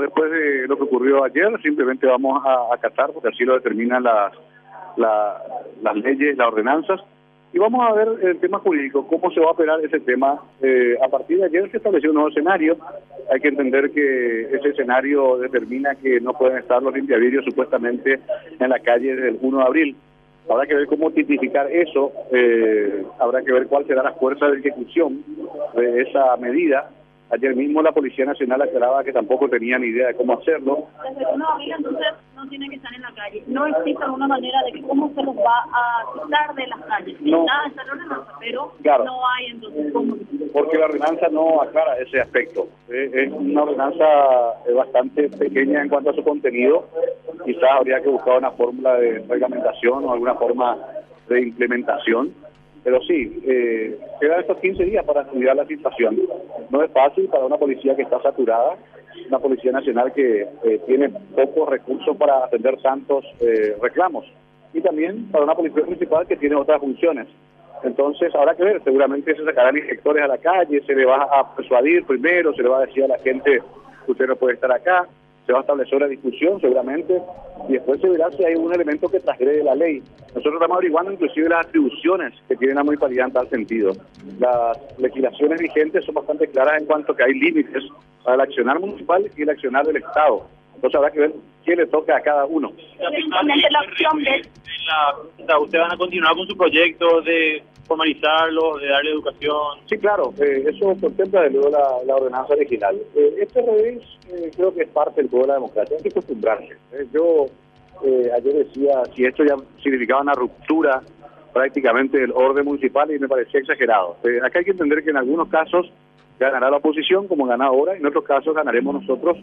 Después de lo que ocurrió ayer, simplemente vamos a acatar, porque así lo determinan las, leyes, las ordenanzas, y vamos a ver el tema jurídico, cómo se va a operar ese tema. Eh, a partir de ayer se estableció un nuevo escenario, hay que entender que ese escenario determina que no pueden estar los limpiavidrios supuestamente en la calle desde el 1 de abril. Habrá que ver cómo tipificar eso, eh, habrá que ver cuál será la fuerza de ejecución de esa medida Ayer mismo la Policía Nacional aclaraba que tampoco tenía ni idea de cómo hacerlo. Desde abril entonces no tiene que estar en la calle. No existe alguna manera de que cómo se los va a quitar de las calles. No. Nada está en ordenanza, pero no hay entonces cómo. Porque la ordenanza no aclara ese aspecto. Es una ordenanza eh, bastante pequeña en cuanto a su contenido. Quizás habría que buscar una fórmula de reglamentación o alguna forma de implementación pero sí, eh, quedan estos 15 días para estudiar la situación. No es fácil para una policía que está saturada, una policía nacional que eh, tiene pocos recursos para atender tantos eh, reclamos. Y también para una policía municipal que tiene otras funciones. Entonces, habrá que ver, seguramente se sacarán inspectores a la calle, se le va a persuadir primero, se le va a decir a la gente usted no puede estar acá, se va a establecer una discusión seguramente y después se verá si hay un elemento que transgrede la ley. Nosotros estamos averiguando inclusive las atribuciones que tiene la municipalidad en tal sentido. Las legislaciones vigentes son bastante claras en cuanto que hay límites para el accionar municipal y el accionar del Estado. Entonces habrá que ver qué le toca a cada uno. La opción de... ¿Ustedes van a continuar con su proyecto de formalizarlo, de darle educación. Sí, claro, eh, eso contempla de luego la, ordenanza original. Eh, este revés eh, creo que es parte del juego de la democracia, hay que acostumbrarse. yo ayer decía, si esto ya significaba una ruptura prácticamente del orden municipal y me parecía exagerado. acá hay que entender que en algunos casos ganará la oposición como gana ahora, y en otros casos ganaremos nosotros,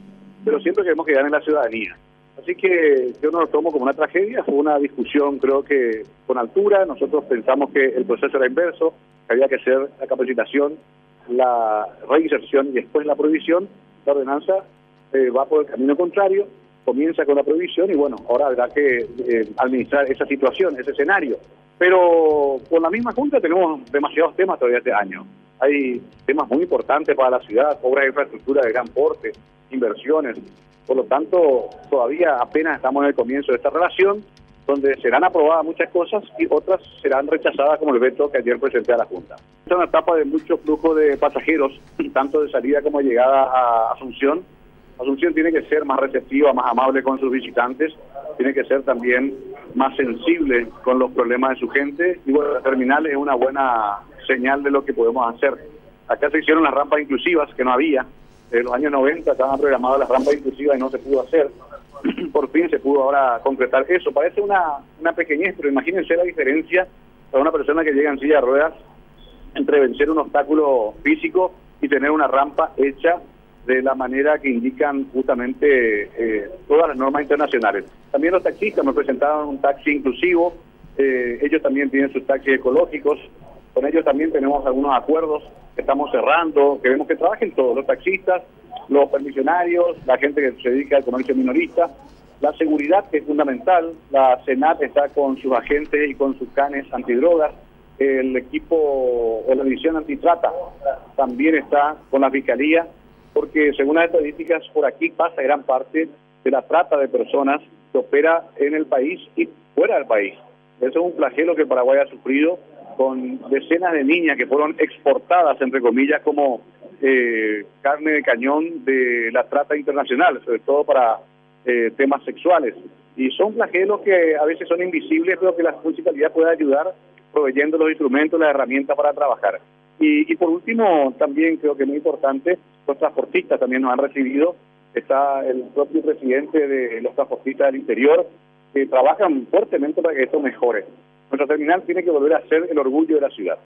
pero siempre queremos que gane la ciudadanía. Así que yo no lo tomo como una tragedia, fue una discusión creo que con altura, nosotros pensamos que el proceso era inverso, que había que hacer la capacitación, la reinserción y después la prohibición, la ordenanza eh, va por el camino contrario, comienza con la prohibición y bueno, ahora habrá que eh, administrar esa situación, ese escenario. Pero con la misma Junta tenemos demasiados temas todavía este año. Hay temas muy importantes para la ciudad, obras de infraestructura de gran porte, inversiones, por lo tanto, todavía apenas estamos en el comienzo de esta relación, donde serán aprobadas muchas cosas y otras serán rechazadas como el veto que ayer presenté a la Junta. Es una etapa de mucho flujo de pasajeros, tanto de salida como de llegada a Asunción. Asunción tiene que ser más receptiva, más amable con sus visitantes, tiene que ser también más sensible con los problemas de su gente y bueno, la terminal es una buena señal de lo que podemos hacer. Acá se hicieron las rampas inclusivas que no había, en los años 90 estaban programadas las rampas inclusivas y no se pudo hacer. Por fin se pudo ahora concretar eso. Parece una, una pequeñez, pero imagínense la diferencia para una persona que llega en silla de ruedas entre vencer un obstáculo físico y tener una rampa hecha de la manera que indican justamente eh, todas las normas internacionales. También los taxistas me presentaron un taxi inclusivo, eh, ellos también tienen sus taxis ecológicos, con ellos también tenemos algunos acuerdos que estamos cerrando, queremos que trabajen todos, los taxistas, los permisionarios, la gente que se dedica al comercio minorista, la seguridad que es fundamental, la Senat está con sus agentes y con sus canes antidrogas, el equipo o la división antitrata también está con la fiscalía, porque según las estadísticas por aquí pasa gran parte de la trata de personas que opera en el país y fuera del país. Eso es un flagelo que Paraguay ha sufrido con decenas de niñas que fueron exportadas, entre comillas, como eh, carne de cañón de la trata internacional, sobre todo para eh, temas sexuales. Y son flagelos que a veces son invisibles, pero que la municipalidad puede ayudar proveyendo los instrumentos, las herramientas para trabajar. Y, y por último, también creo que muy importante, los transportistas también nos han recibido, está el propio presidente de los transportistas del interior, que trabajan fuertemente para que esto mejore. Nuestra terminal tiene que volver a ser el orgullo de la ciudad.